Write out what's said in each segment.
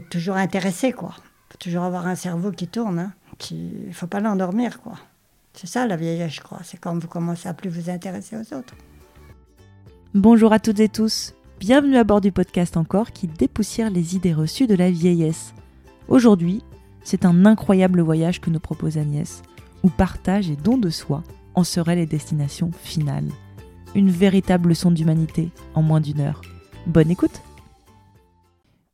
toujours intéressé, quoi. faut toujours avoir un cerveau qui tourne. Hein. Ne faut pas l'endormir, quoi. C'est ça la vieillesse, je crois. C'est quand vous commencez à plus vous intéresser aux autres. Bonjour à toutes et tous. Bienvenue à bord du podcast encore qui dépoussière les idées reçues de la vieillesse. Aujourd'hui, c'est un incroyable voyage que nous propose Agnès, où partage et don de soi en seraient les destinations finales. Une véritable leçon d'humanité en moins d'une heure. Bonne écoute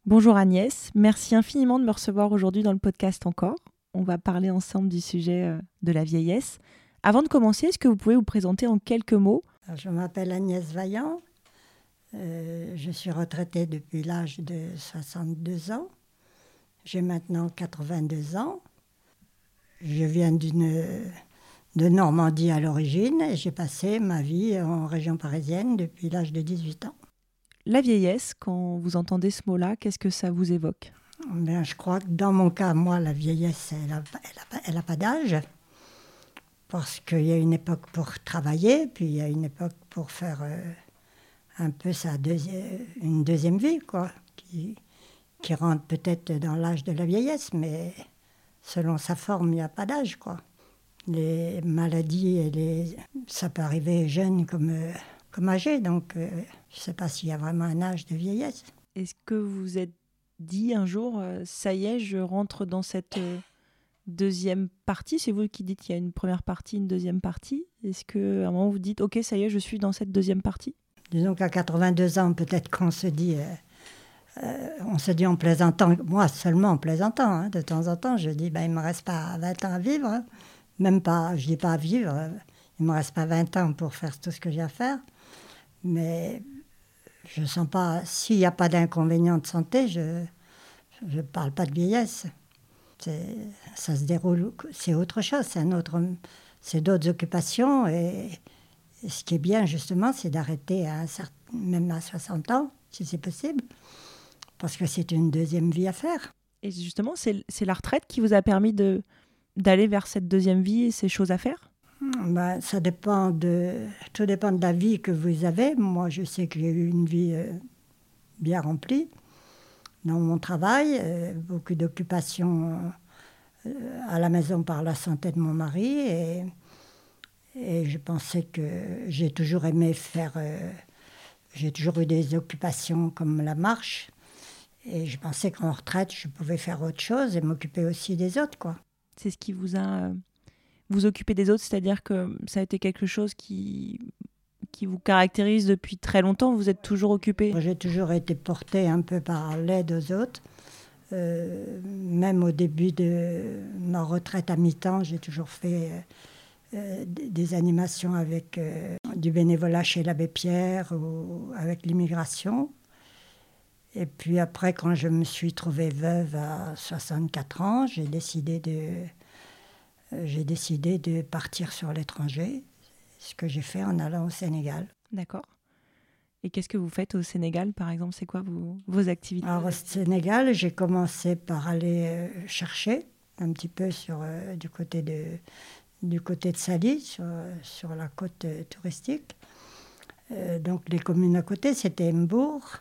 Bonjour Agnès, merci infiniment de me recevoir aujourd'hui dans le podcast encore. On va parler ensemble du sujet euh, de la vieillesse. Avant de commencer, est-ce que vous pouvez vous présenter en quelques mots? Je m'appelle Agnès Vaillant. Euh, je suis retraitée depuis l'âge de 62 ans. J'ai maintenant 82 ans. Je viens de Normandie à l'origine et j'ai passé ma vie en région parisienne depuis l'âge de 18 ans. La vieillesse, quand vous entendez ce mot-là, qu'est-ce que ça vous évoque? Ben, Je crois que dans mon cas, moi, la vieillesse, elle n'a pas d'âge. Parce qu'il y a une époque pour travailler, puis il y a une époque pour faire euh, un peu sa une deuxième vie, quoi, qui, rentre peut-être dans l'âge de la vieillesse, mais selon sa forme, il n'y a pas d'âge, quoi. Les maladies, et ça peut arriver jeune comme, euh, comme âgé, donc... Euh, je ne sais pas s'il y a vraiment un âge de vieillesse. Est-ce que vous êtes dit un jour, euh, ça y est, je rentre dans cette euh, deuxième partie? C'est vous qui dites qu'il y a une première partie, une deuxième partie Est-ce qu'à un moment vous dites, ok, ça y est, je suis dans cette deuxième partie? Disons qu'à 82 ans, peut-être qu'on se dit, on se dit en plaisantant, moi seulement en plaisantant, hein, de temps en temps, je dis, ben, il ne me reste pas 20 ans à vivre, hein. même pas, je dis pas à vivre, il ne me reste pas 20 ans pour faire tout ce que j'ai à faire. Mais je sens pas, s'il n'y a pas d'inconvénient de santé, je ne parle pas de vieillesse. Ça se déroule, c'est autre chose, c'est un autre, c'est d'autres occupations. Et, ce qui est bien, justement, c'est d'arrêter à même à 60 ans, si c'est possible, parce que c'est une deuxième vie à faire. Et justement, c'est la retraite qui vous a permis d'aller vers cette deuxième vie et ces choses à faire? Ben, ça dépend de, tout dépend de la vie que vous avez. Moi, je sais que j'ai eu une vie euh, bien remplie dans mon travail, euh, beaucoup d'occupations euh, à la maison par la santé de mon mari. Et, et je pensais que j'ai toujours aimé faire. j'ai toujours eu des occupations comme la marche. Et je pensais qu'en retraite, je pouvais faire autre chose et m'occuper aussi des autres, quoi. C'est ce qui vous a vous occuper des autres, c'est-à-dire que ça a été quelque chose qui, qui vous caractérise depuis très longtemps Vous êtes toujours occupé? J'ai toujours été portée un peu par l'aide aux autres. Euh, même au début de ma retraite à mi-temps, j'ai toujours fait euh, des animations avec euh, du bénévolat chez l'abbé Pierre ou avec l'immigration. Et puis après, quand je me suis trouvée veuve à 64 ans, j'ai décidé de euh, j'ai décidé de partir sur l'étranger, ce que j'ai fait en allant au Sénégal. D'accord. Et qu'est-ce que vous faites au Sénégal, par exemple? C'est quoi vos, vos activités? Alors, au Sénégal, j'ai commencé par aller euh, chercher un petit peu sur, euh, du, côté de, du côté de Sali, sur, sur la côte touristique. donc, les communes à côté, c'était Mbourg.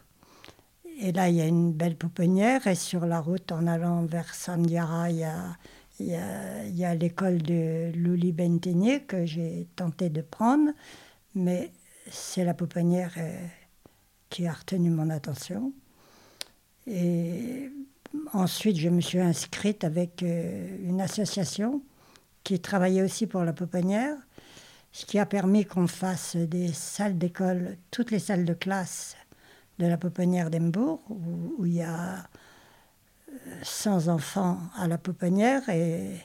Et là, il y a une belle pouponnière. Et sur la route, en allant vers Sandiara, il y a il y a, l'école de Louli Bentené que j'ai tenté de prendre, mais c'est la pouponnière euh, qui a retenu mon attention. Et ensuite, je me suis inscrite avec euh, une association qui travaillait aussi pour la pouponnière, ce qui a permis qu'on fasse des salles d'école, toutes les salles de classe de la pouponnière d'Embourg, où, il y a sans enfants à la pouponnière et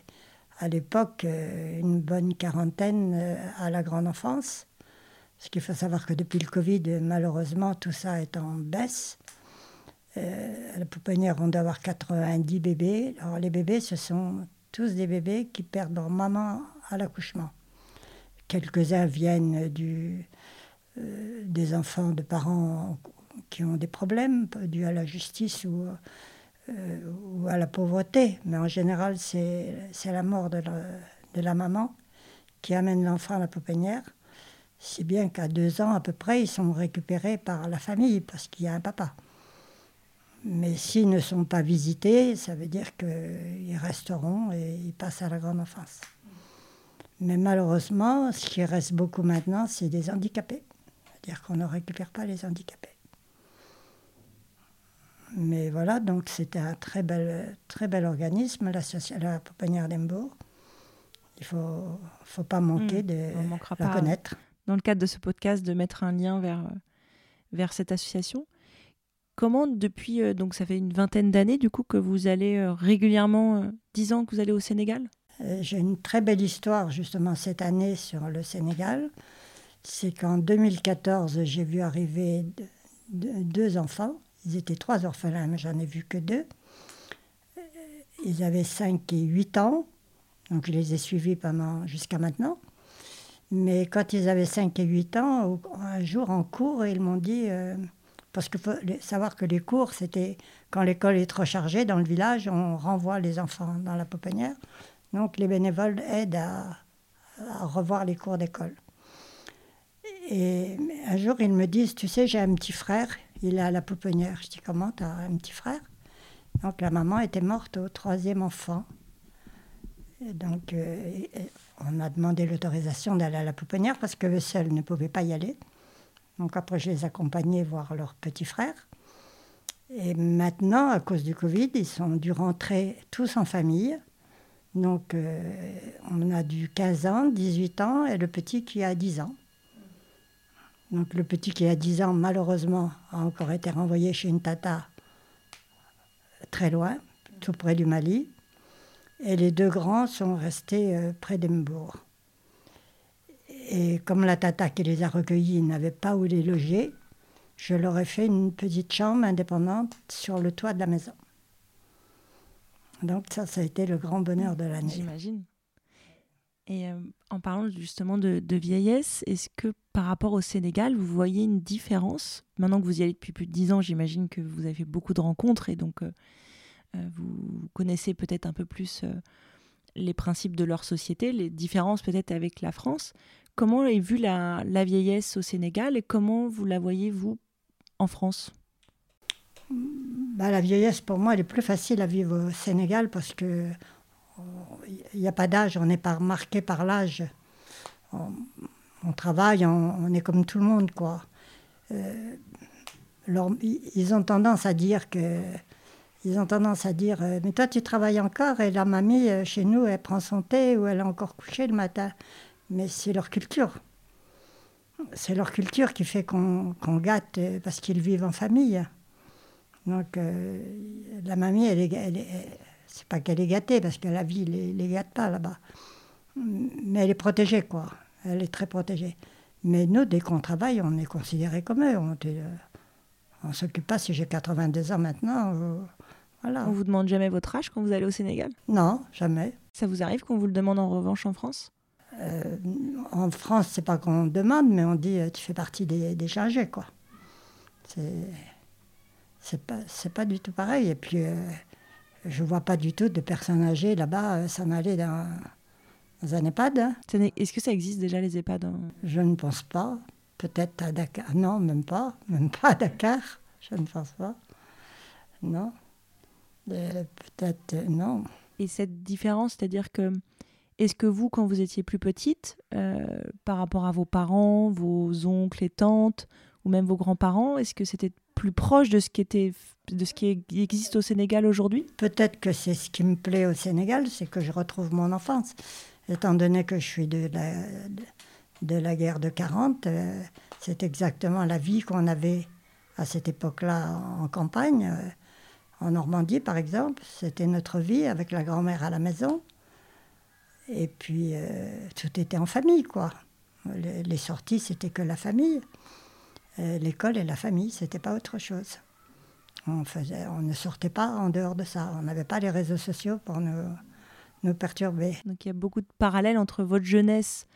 à l'époque euh, une bonne quarantaine euh, à la grande enfance. Parce qu'il faut savoir que depuis le Covid, malheureusement, tout ça est en baisse. Euh, à la pouponnière, on doit avoir 90 bébés. Alors les bébés, ce sont tous des bébés qui perdent leur maman à l'accouchement. Quelques-uns viennent du, des enfants de parents qui ont des problèmes dus à la justice ou euh, ou à la pauvreté, mais en général, c'est la mort de la, de la, maman qui amène l'enfant à la pouponnière. Si bien qu'à deux ans à peu près, ils sont récupérés par la famille parce qu'il y a un papa. Mais s'ils ne sont pas visités, ça veut dire qu'ils resteront et ils passent à la grande enfance. Mais malheureusement, ce qui reste beaucoup maintenant, c'est des handicapés. C'est-à-dire qu'on ne récupère pas les handicapés. Mais voilà, donc c'était un très bel, très bel organisme, la, Pouponnière d'Embourg. Il ne faut, faut pas manquer mmh, de la connaître. Dans le cadre de ce podcast, de mettre un lien vers, vers cette association. Comment, depuis, euh, donc ça fait une vingtaine d'années du coup que vous allez euh, régulièrement, euh, dix ans que vous allez au Sénégal? J'ai une très belle histoire justement cette année sur le Sénégal. C'est qu'en 2014, j'ai vu arriver deux enfants. Ils étaient trois orphelins, mais j'en ai vu que deux. Ils avaient 5 et 8 ans, donc je les ai suivis pendant jusqu'à maintenant. Mais quand ils avaient 5 et 8 ans, un jour en cours, ils m'ont dit parce qu'il faut savoir que les cours, c'était quand l'école est trop chargée dans le village, on renvoie les enfants dans la pouponnière. Donc les bénévoles aident à, revoir les cours d'école. Et un jour, ils me disent, tu sais, j'ai un petit frère, il est à la pouponnière. Je dis, comment, tu as un petit frère? Donc la maman était morte au troisième enfant. donc euh, on a demandé l'autorisation d'aller à la pouponnière parce que le seul ne pouvait pas y aller. Donc après, je les accompagnais voir leur petit frère. Et maintenant, à cause du Covid, ils sont dû rentrer tous en famille. Donc, euh, on a du 15 ans, 18 ans et le petit qui a 10 ans. Donc, le petit qui a 10 ans, malheureusement, a encore été renvoyé chez une tata très loin, tout près du Mali. Et les deux grands sont restés euh, près d'Embourg. Et comme la tata qui les a recueillis n'avait pas où les loger, je leur ai fait une petite chambre indépendante sur le toit de la maison. Donc ça, ça a été le grand bonheur de l'année. J'imagine. Et euh, en parlant justement de, vieillesse, est-ce que par rapport au Sénégal, vous voyez une différence? Maintenant que vous y allez depuis plus de dix ans, j'imagine que vous avez fait beaucoup de rencontres et donc euh, euh, vous connaissez peut-être un peu plus les principes de leur société, les différences peut-être avec la France. Comment est vue la, vieillesse au Sénégal et comment vous la voyez, vous, en France? Bah, La vieillesse, pour moi, elle est plus facile à vivre au Sénégal parce que il n'y a pas d'âge, on n'est pas marqué par l'âge. On, travaille, on, est comme tout le monde, quoi. Euh, ils ont tendance à dire ont tendance à dire euh, mais toi tu travailles encore et la mamie euh, chez nous elle prend son thé ou elle est encore couchée le matin mais c'est leur culture. C'est leur culture qui fait qu'on gâte parce qu'ils vivent en famille. Donc la mamie, elle est, c'est pas qu'elle est gâtée parce que la vie les, les gâte pas là-bas, mais elle est protégée quoi. Elle est très protégée. Mais nous, dès qu'on travaille, on est considérés comme eux. On ne s'occupe pas si j'ai 82 ans maintenant. Euh, voilà. On vous demande jamais votre âge quand vous allez au Sénégal? Non, jamais. Ça vous arrive qu'on vous le demande en revanche en France? Euh, en France, c'est pas qu'on demande, mais on dit euh, tu fais partie des, des chargés, quoi. C'est pas, pas du tout pareil. Et puis, euh, je vois pas du tout de personnes âgées là-bas s'en aller dans, un EHPAD. Est-ce que ça existe déjà, les EHPAD hein? Je ne pense pas. Peut-être à Dakar. Non, même pas. Même pas à Dakar. Je ne pense pas. Non. Peut-être, non. Et cette différence, c'est-à-dire que est-ce que vous, quand vous étiez plus petite, euh, par rapport à vos parents, vos oncles et tantes, ou même vos grands-parents, est-ce que c'était plus proche de ce qui, était, de ce qui existe au Sénégal aujourd'hui? Peut-être que c'est ce qui me plaît au Sénégal, c'est que je retrouve mon enfance. Étant donné que je suis de la, de, la guerre de 40, euh, c'est exactement la vie qu'on avait à cette époque-là en campagne. Euh, en Normandie, par exemple, c'était notre vie avec la grand-mère à la maison. Et puis, euh, tout était en famille, quoi. Les, sorties, c'était que la famille. Euh, l'école et la famille, c'était pas autre chose. On, faisait, on ne sortait pas en dehors de ça. On n'avait pas les réseaux sociaux pour nous, nous perturber. Donc il y a beaucoup de parallèles entre votre jeunesse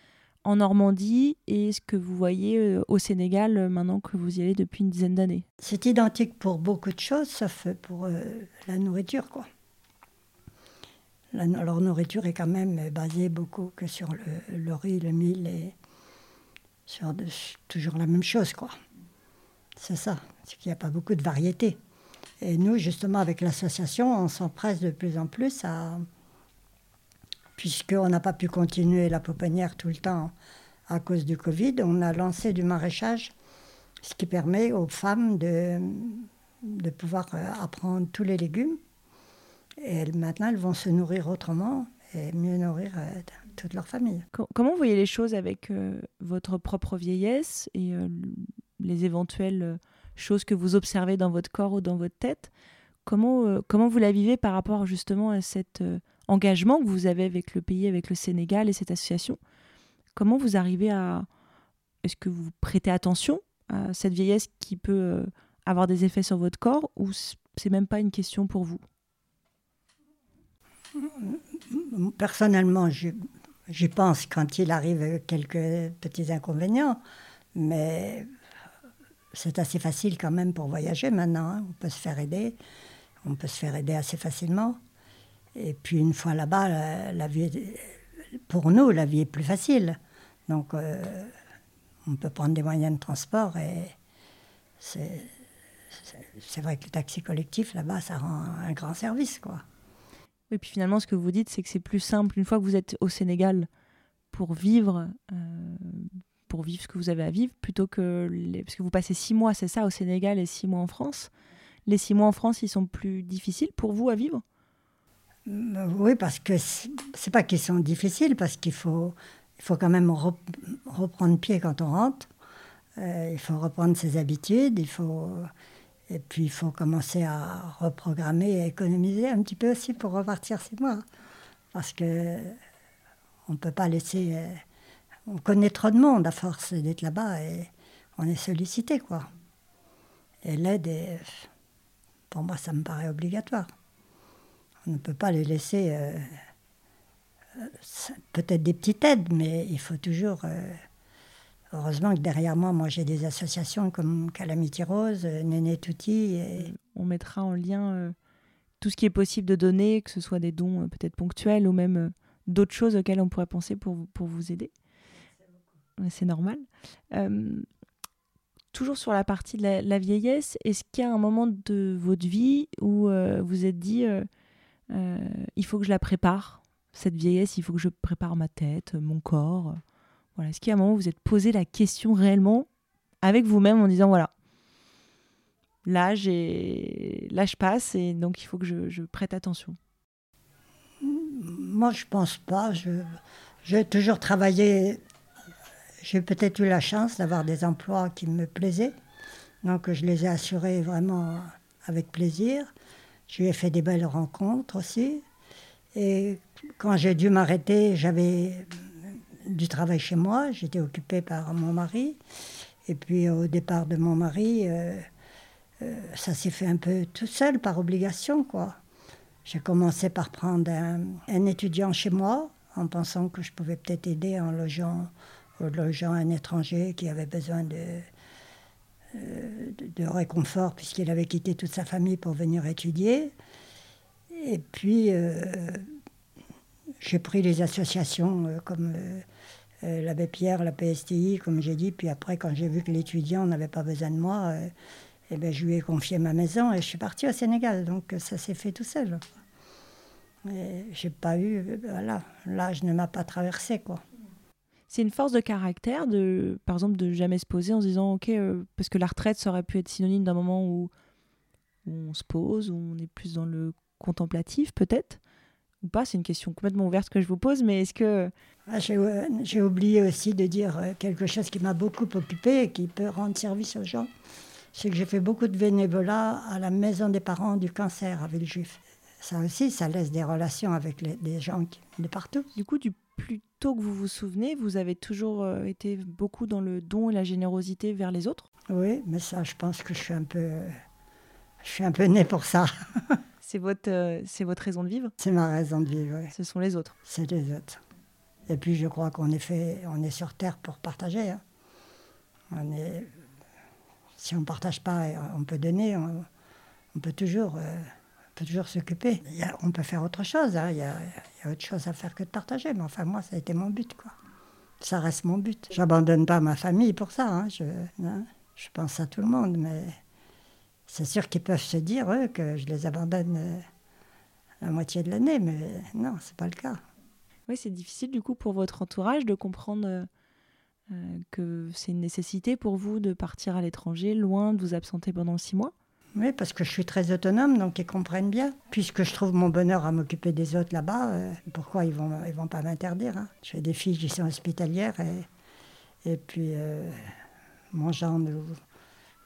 en Normandie et ce que vous voyez euh, au Sénégal maintenant que vous y allez depuis une dizaine d'années. C'est identique pour beaucoup de choses, sauf pour la nourriture, quoi leur nourriture est quand même basée beaucoup que sur le, riz, le mil et sur toujours la même chose, quoi. C'est ça, c'est qu'il n'y a pas beaucoup de variété. Et nous, justement, avec l'association, on s'empresse de plus en plus à. Puisqu'on n'a pas pu continuer la pouponnière tout le temps à cause du Covid, on a lancé du maraîchage, ce qui permet aux femmes de, de pouvoir euh, apprendre tous les légumes. Et maintenant, elles vont se nourrir autrement et mieux nourrir euh, toute leur famille. Comment vous voyez les choses avec euh, votre propre vieillesse et les éventuelles choses que vous observez dans votre corps ou dans votre tête. Comment, euh, comment vous la vivez par rapport justement à cet euh, engagement que vous avez avec le pays, avec le Sénégal et cette association? Comment vous arrivez à... Est-ce que vous prêtez attention à cette vieillesse qui peut euh, avoir des effets sur votre corps ou c'est même pas une question pour vous? Personnellement, j'y pense quand il arrive quelques petits inconvénients, mais c'est assez facile quand même pour voyager maintenant. Hein. On peut se faire aider. On peut se faire aider assez facilement. Et puis une fois là-bas, la, vie, pour nous, la vie est plus facile. Donc euh, on peut prendre des moyens de transport et c'est, vrai que le taxi collectif là-bas, ça rend un grand service, quoi. Et puis finalement, ce que vous dites, c'est que c'est plus simple une fois que vous êtes au Sénégal pour vivre, euh, pour vivre ce que vous avez à vivre, plutôt que parce que vous passez six mois, c'est ça, au Sénégal et six mois en France. Les six mois en France, ils sont plus difficiles pour vous à vivre? Euh, Oui, parce que c'est pas qu'ils sont difficiles, parce qu'il faut, il faut quand même reprendre pied quand on rentre. Euh, il faut reprendre ses habitudes, il faut et puis il faut commencer à reprogrammer et économiser un petit peu aussi pour repartir six mois, parce que on peut pas laisser euh, on connaît trop de monde à force d'être là-bas et on est sollicité, quoi. Et l'aide, pour moi, ça me paraît obligatoire. On ne peut pas les laisser. Euh, euh, peut-être des petites aides, mais il faut toujours. Euh, heureusement que derrière moi, moi j'ai des associations comme Calamity Rose, Néné Touti. Et... On mettra en lien tout ce qui est possible de donner, que ce soit des dons peut-être ponctuels ou même d'autres choses auxquelles on pourrait penser pour, pour vous aider c'est normal. Euh, toujours sur la partie de la, vieillesse, est-ce qu'il y a un moment de votre vie où euh, vous êtes dit euh, il faut que je la prépare, cette vieillesse, il faut que je prépare ma tête, mon corps? Voilà. Est-ce qu'il y a un moment où vous êtes posé la question réellement avec vous-même en disant voilà, là, je passe et donc il faut que je, prête attention? Moi je pense pas. J'ai toujours travaillé j'ai peut-être eu la chance d'avoir des emplois qui me plaisaient. Donc je les ai assurés vraiment avec plaisir. Je lui ai fait des belles rencontres aussi. Et quand j'ai dû m'arrêter, j'avais du travail chez moi. J'étais occupée par mon mari. Et puis au départ de mon mari, euh, euh, ça s'est fait un peu tout seul, par obligation. quoi. J'ai commencé par prendre un, un, étudiant chez moi, en pensant que je pouvais peut-être aider en logeant logeant un étranger qui avait besoin de, euh, de, réconfort puisqu'il avait quitté toute sa famille pour venir étudier. Et puis, euh, j'ai pris les associations euh, comme l'abbé Pierre, la PSTI, comme j'ai dit. Puis après, quand j'ai vu que l'étudiant n'avait pas besoin de moi, eh ben, je lui ai confié ma maison et je suis partie au Sénégal. Donc ça s'est fait tout seul. J'ai pas eu, voilà, l'âge ne m'a pas traversé, quoi c'est une force de caractère, de, par exemple, de jamais se poser en se disant, ok, euh, parce que la retraite, ça aurait pu être synonyme d'un moment où, on se pose, où on est plus dans le contemplatif, peut-être, ou pas. C'est une question complètement ouverte que je vous pose, mais est-ce que... Ah, j'ai oublié aussi de dire euh, quelque chose qui m'a beaucoup occupé et qui peut rendre service aux gens. C'est que j'ai fait beaucoup de bénévolat à la maison des parents du cancer à Villejuif. Ça aussi, ça laisse des relations avec les, des gens de partout. Du coup, du plus tôt que vous vous souvenez, vous avez toujours euh, été beaucoup dans le don et la générosité vers les autres? Oui, mais ça, je pense que je suis un peu, je suis un peu née pour ça. c'est votre, euh, c'est votre raison de vivre? C'est ma raison de vivre, oui. Ce sont les autres C'est les autres. Et puis, je crois qu'on est fait, on est sur Terre pour partager. Hein. On est, si on ne partage pas, on peut donner, on, peut toujours... Euh, toujours s'occuper. On peut faire autre chose, hein. il, y a, autre chose à faire que de partager, mais enfin moi ça a été mon but quoi. Ça reste mon but. J'abandonne pas ma famille pour ça, hein. Je, hein. je, pense à tout le monde, mais c'est sûr qu'ils peuvent se dire, eux, que je les abandonne euh, la moitié de l'année, mais non, c'est pas le cas. Oui, c'est difficile du coup pour votre entourage de comprendre euh, euh, que c'est une nécessité pour vous de partir à l'étranger, loin, de vous absenter pendant six mois? Oui, parce que je suis très autonome, donc ils comprennent bien. Puisque je trouve mon bonheur à m'occuper des autres là-bas, pourquoi ils vont, ils vont pas m'interdire hein? J'ai des filles qui sont hospitalières et, et puis mon genre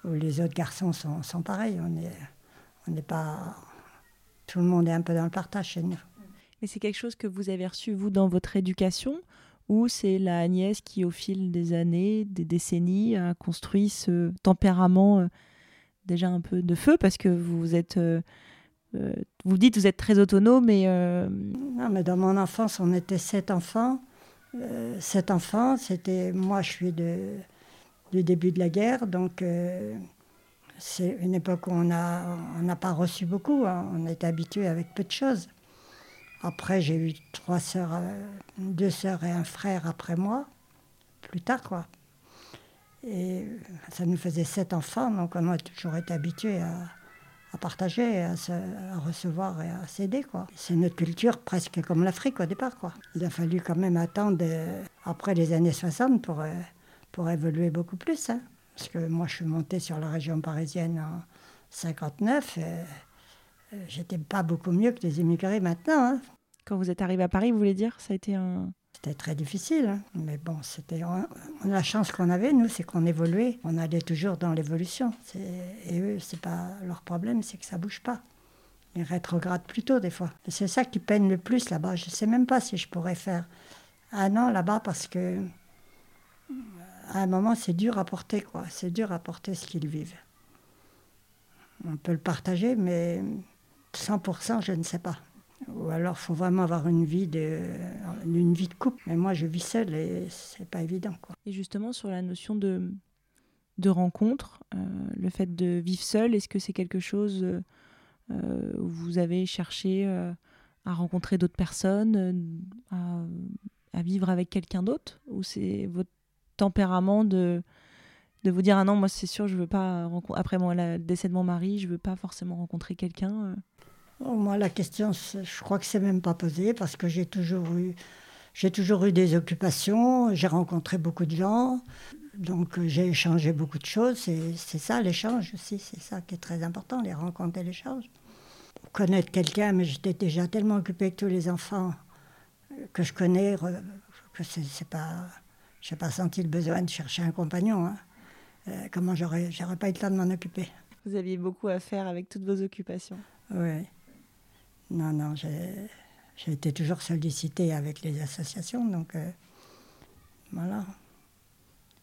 où les autres garçons sont, pareils. On n'est on n'est pas. Tout le monde est un peu dans le partage chez nous. Mais c'est quelque chose que vous avez reçu, vous, dans votre éducation? Ou c'est la Agnès qui, au fil des années, des décennies, a construit ce tempérament euh, déjà un peu de feu parce que vous êtes. Euh, euh, vous dites vous êtes très autonome, mais. Non, mais dans mon enfance, on était sept enfants. sept enfants, c'était. Moi, je suis de du début de la guerre. Donc, euh, c'est une époque où on n'a on pas reçu beaucoup. Hein. On était habitué avec peu de choses. Après, j'ai eu trois sœurs, euh, deux sœurs et un frère après moi, plus tard, quoi. Et ça nous faisait sept enfants, donc on a toujours été habitué à, partager, à, recevoir et à s'aider. C'est notre culture presque comme l'Afrique au départ, quoi. Il a fallu quand même attendre euh, après les années 60 pour pour évoluer beaucoup plus. Hein. Parce que moi, je suis montée sur la région parisienne en 59. Et, euh, j'étais pas beaucoup mieux que les immigrés maintenant. Hein. Quand vous êtes arrivé à Paris, vous voulez dire Ça a été un. C'était très difficile, hein. mais bon, c'était la chance qu'on avait, nous, c'est qu'on évoluait, on allait toujours dans l'évolution. Et eux, c'est pas leur problème, c'est que ça bouge pas. Ils rétrogradent plutôt des fois. C'est ça qui peine le plus là-bas. Je sais même pas si je pourrais faire un an là-bas parce que à un moment, c'est dur à porter, quoi. C'est dur à porter ce qu'ils vivent. On peut le partager, mais 100%, je ne sais pas. Ou alors, faut vraiment avoir une vie de, une vie de couple. Mais moi, je vis seule et c'est pas évident, quoi. Et justement, sur la notion de, de rencontre, euh, le fait de vivre seul, est-ce que c'est quelque chose euh, où vous avez cherché euh, à rencontrer d'autres personnes, à, vivre avec quelqu'un d'autre? Ou c'est votre tempérament de, de vous dire ah non moi c'est sûr je veux pas après moi le décès de mon mari je veux pas forcément rencontrer quelqu'un euh? Oh, moi la question je crois que c'est même pas posé parce que j'ai toujours eu j'ai toujours eu des occupations j'ai rencontré beaucoup de gens donc euh, j'ai échangé beaucoup de choses c'est ça l'échange aussi c'est ça qui est très important les rencontres et l'échange connaître quelqu'un mais j'étais déjà tellement occupée avec tous les enfants que je connais que c'est pas je n'ai pas senti le besoin de chercher un compagnon. Hein. Euh, comment j'aurais, j'aurais pas eu le temps de m'en occuper. Vous aviez beaucoup à faire avec toutes vos occupations. Oui. Non, non, j'ai, été toujours sollicitée avec les associations, donc euh, voilà.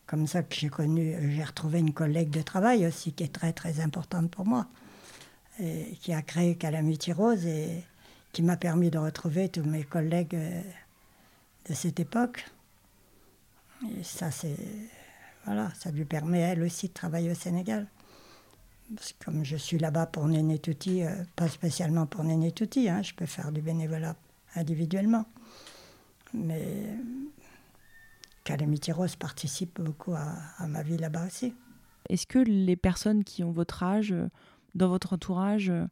Comme ça que j'ai connu, j'ai retrouvé une collègue de travail aussi qui est très très importante pour moi, qui a créé Calamity Rose et qui m'a permis de retrouver tous mes collègues euh, de cette époque. Et ça, c'est. Voilà, ça lui permet, elle aussi, de travailler au Sénégal. Parce que comme je suis là-bas pour Néné Touti, euh, pas spécialement pour Néné Touti, hein, je peux faire du bénévolat individuellement. Mais Calamity Rose participe beaucoup à, à ma vie là-bas aussi. Est-ce que les personnes qui ont votre âge, euh, dans votre entourage, euh,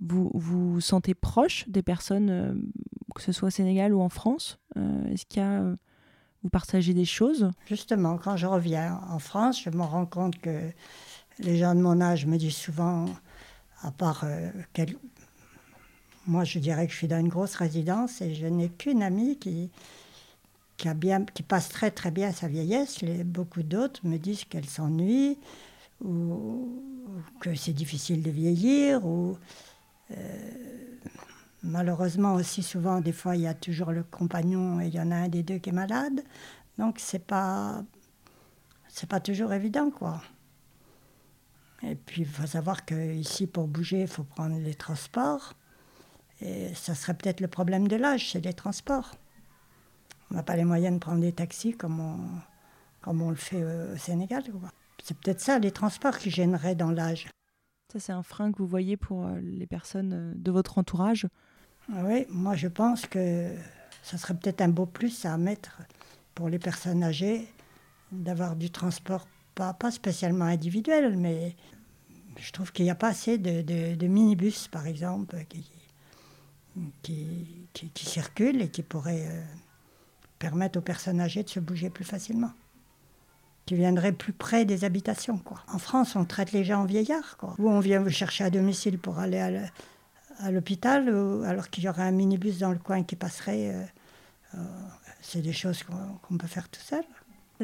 vous vous sentez proche des personnes, que ce soit au Sénégal ou en France Est-ce qu'il y a vous partagez des choses? Justement, quand je reviens en France, je me rends compte que les gens de mon âge me disent souvent, à part euh, moi je dirais que je suis dans une grosse résidence et je n'ai qu'une amie qui, passe très très bien sa vieillesse. Les, beaucoup d'autres me disent qu'elle s'ennuie ou, que c'est difficile de vieillir ou euh, Malheureusement aussi souvent, des fois, il y a toujours le compagnon et il y en a un des deux qui est malade. Donc c'est pas c'est pas toujours évident quoi. Et puis il faut savoir qu'ici pour bouger, il faut prendre les transports. Et ça serait peut-être le problème de l'âge, c'est les transports. On n'a pas les moyens de prendre des taxis comme on, comme on le fait au Sénégal. C'est peut-être ça, les transports qui gêneraient dans l'âge. Ça, c'est un frein que vous voyez pour euh, les personnes euh, de votre entourage? Oui, moi je pense que ça serait peut-être un beau plus à mettre pour les personnes âgées d'avoir du transport, pas, spécialement individuel, mais je trouve qu'il n'y a pas assez de, minibus, par exemple, qui, circulent et qui pourraient euh, permettre aux personnes âgées de se bouger plus facilement. Qui viendraient plus près des habitations. En France, on traite les gens en vieillards. Quoi. Ou on vient vous chercher à domicile pour aller à l'hôpital, alors qu'il y aurait un minibus dans le coin qui passerait. Euh, euh, c'est des choses qu'on peut faire tout seul.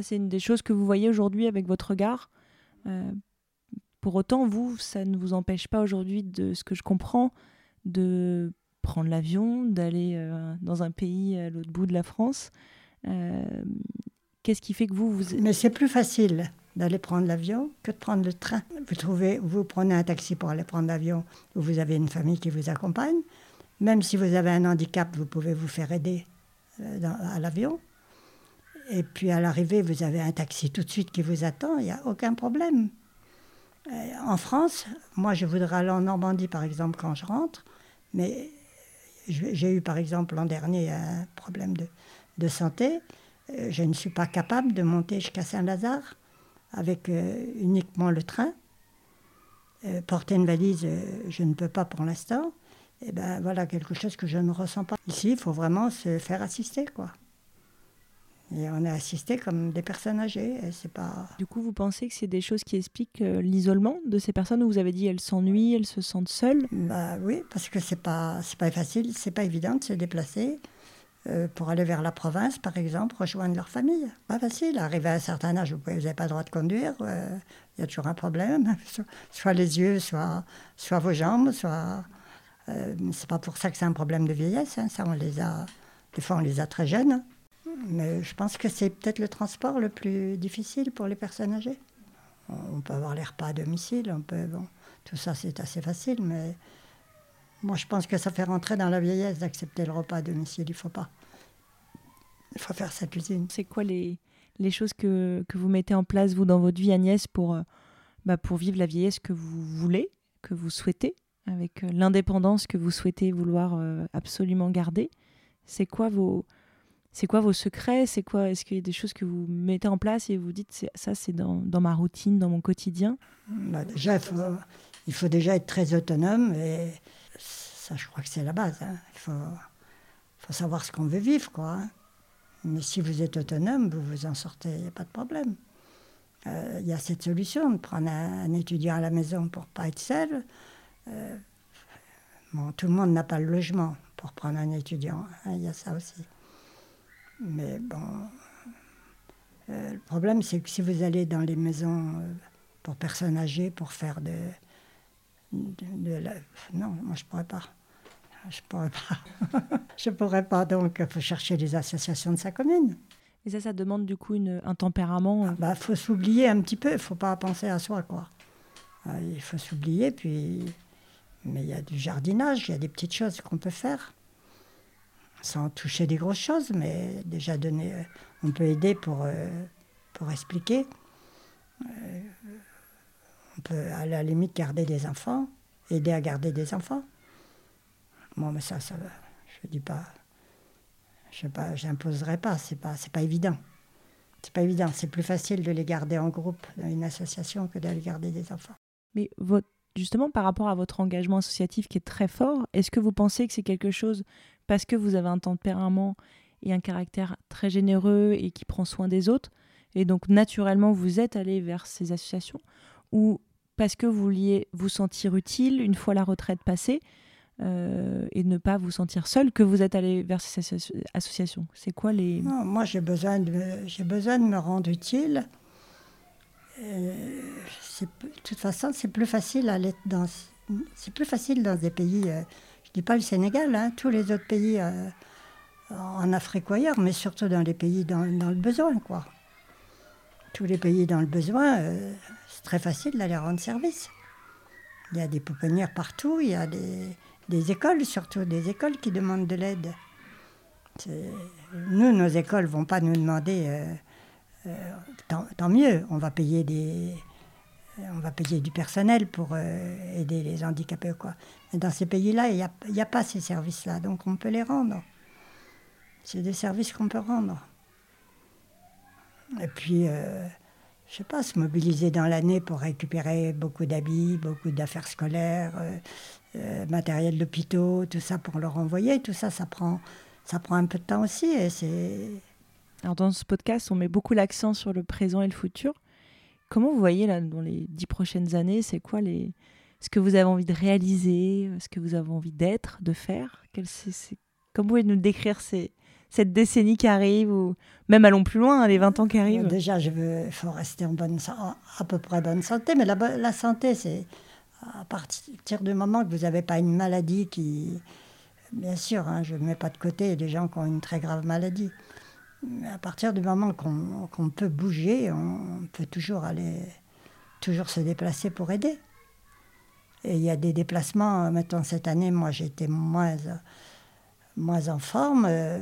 C'est une des choses que vous voyez aujourd'hui avec votre regard. pour autant, vous, ça ne vous empêche pas aujourd'hui, de ce que je comprends, de prendre l'avion, d'aller euh, dans un pays à l'autre bout de la France. Euh, qu'est-ce qui fait que vous... vous... Mais c'est plus facile d'aller prendre l'avion que de prendre le train. Vous, trouvez, vous prenez un taxi pour aller prendre l'avion, vous avez une famille qui vous accompagne. Même si vous avez un handicap, vous pouvez vous faire aider euh, à l'avion. Et puis à l'arrivée, vous avez un taxi tout de suite qui vous attend, il n'y a aucun problème. En France, moi je voudrais aller en Normandie par exemple quand je rentre, mais j'ai eu par exemple l'an dernier un problème de, santé. Euh, je ne suis pas capable de monter jusqu'à Saint-Lazare avec euh, uniquement le train. Euh, porter une valise, je ne peux pas pour l'instant. Et ben voilà quelque chose que je ne ressens pas. Ici, il faut vraiment se faire assister, quoi. Et on est assisté comme des personnes âgées. c'est pas... Du coup, vous pensez que c'est des choses qui expliquent euh, l'isolement de ces personnes où vous avez dit elles s'ennuient, elles se sentent seules? Bah, Oui, parce que c'est pas, c'est pas facile, c'est pas évident de se déplacer. Euh, pour aller vers la province, par exemple, rejoindre leur famille. Pas facile. Arriver à un certain âge, vous n'avez pas le droit de conduire. Euh, il y a toujours un problème. soit les yeux, soit, soit vos jambes, soit. c'est pas pour ça que c'est un problème de vieillesse. Hein. Ça, on les a. Des fois, on les a très jeunes. Mais je pense que c'est peut-être le transport le plus difficile pour les personnes âgées. On peut avoir les repas à domicile, on peut, tout ça c'est assez facile, mais moi je pense que ça fait rentrer dans la vieillesse d'accepter le repas à domicile, il faut pas. Il faut faire sa cuisine. C'est quoi les, les choses que, que, vous mettez en place, vous, dans votre vie, Agnès, pour, euh, bah, pour vivre la vieillesse que vous voulez, que vous souhaitez, avec euh, l'indépendance que vous souhaitez vouloir euh, absolument garder? C'est quoi vos, c'est quoi vos secrets? C'est quoi Est-ce qu'il y a des choses que vous mettez en place et vous dites ça, c'est dans, ma routine, dans mon quotidien? Bah, Déjà, il faut, déjà être très autonome et ça, je crois que c'est la base. Hein. Il faut, savoir ce qu'on veut vivre, quoi. Hein. Mais si vous êtes autonome, vous vous en sortez, il n'y a pas de problème. Euh, il y a cette solution de prendre un, étudiant à la maison pour pas être seul. Euh, bon, tout le monde n'a pas le logement pour prendre un étudiant. Hein, il y a ça aussi. Mais bon, euh, le problème, c'est que si vous allez dans les maisons euh, pour personnes âgées, pour faire de, de, la... Non, moi, je ne pourrais pas. Je ne pourrais pas. je pourrais pas, donc il faut chercher les associations de sa commune. Et ça, ça demande du coup une, un tempérament Il euh bah, faut s'oublier un petit peu, il ne faut pas penser à soi, quoi. Il faut s'oublier, puis... Mais il y a du jardinage, il y a des petites choses qu'on peut faire sans toucher des grosses choses, mais déjà donner, euh, on peut aider pour, euh, pour expliquer. Euh, on peut à la limite garder des enfants, aider à garder des enfants. Bon, mais ça, ça je dis pas, je pas, j'imposerai pas, c'est pas, c'est pas évident. C'est pas évident, c'est plus facile de les garder en groupe dans une association que d'aller garder des enfants. Mais votre justement par rapport à votre engagement associatif qui est très fort, est-ce que vous pensez que c'est quelque chose parce que vous avez un tempérament et un caractère très généreux et qui prend soin des autres, et donc naturellement vous êtes allé vers ces associations, ou parce que vous vouliez vous sentir utile une fois la retraite passée euh, et ne pas vous sentir seul que vous êtes allé vers ces associations C'est quoi les... moi j'ai besoin, de, j'ai besoin de me rendre utile. Euh, de toute façon, c'est plus facile dans, dans des pays euh, dis pas le Sénégal, hein, tous les autres pays euh, en Afrique ou ailleurs, mais surtout dans les pays dans, le besoin, quoi. Tous les pays dans le besoin, euh, c'est très facile d'aller rendre service. Il y a des pouponnières partout, il y a des, écoles, surtout des écoles qui demandent de l'aide. Nous, nos écoles vont pas nous demander, euh, tant, mieux, on va payer des, on va payer du personnel pour euh, aider les handicapés ou quoi. Mais dans ces pays-là, il n'y a, pas ces services-là, donc on peut les rendre. C'est des services qu'on peut rendre. Et puis, euh, je sais pas, se mobiliser dans l'année pour récupérer beaucoup d'habits, beaucoup d'affaires scolaires, euh, euh, matériel d'hôpitaux, tout ça pour leur envoyer. Tout ça, ça prend, ça prend un peu de temps aussi. Et. Alors dans ce podcast, on met beaucoup l'accent sur le présent et le futur. Comment vous voyez là dans les dix prochaines années, c'est quoi les ce que vous avez envie de réaliser, ce que vous avez envie d'être, de faire? Quel, c'est, Comment vous nous décrire cette décennie qui arrive ou même allons plus loin, hein, les 20 ans qui arrivent. Déjà, je veux, faut rester en bonne, à peu près bonne santé, mais la, santé, c'est à partir du moment que vous n'avez pas une maladie qui, bien sûr, hein, je ne mets pas de côté des gens qui ont une très grave maladie, à partir du moment qu'on peut bouger, on peut toujours aller, toujours se déplacer pour aider. Et il y a des déplacements, mettons cette année, moi j'étais moins, moins en forme. Euh,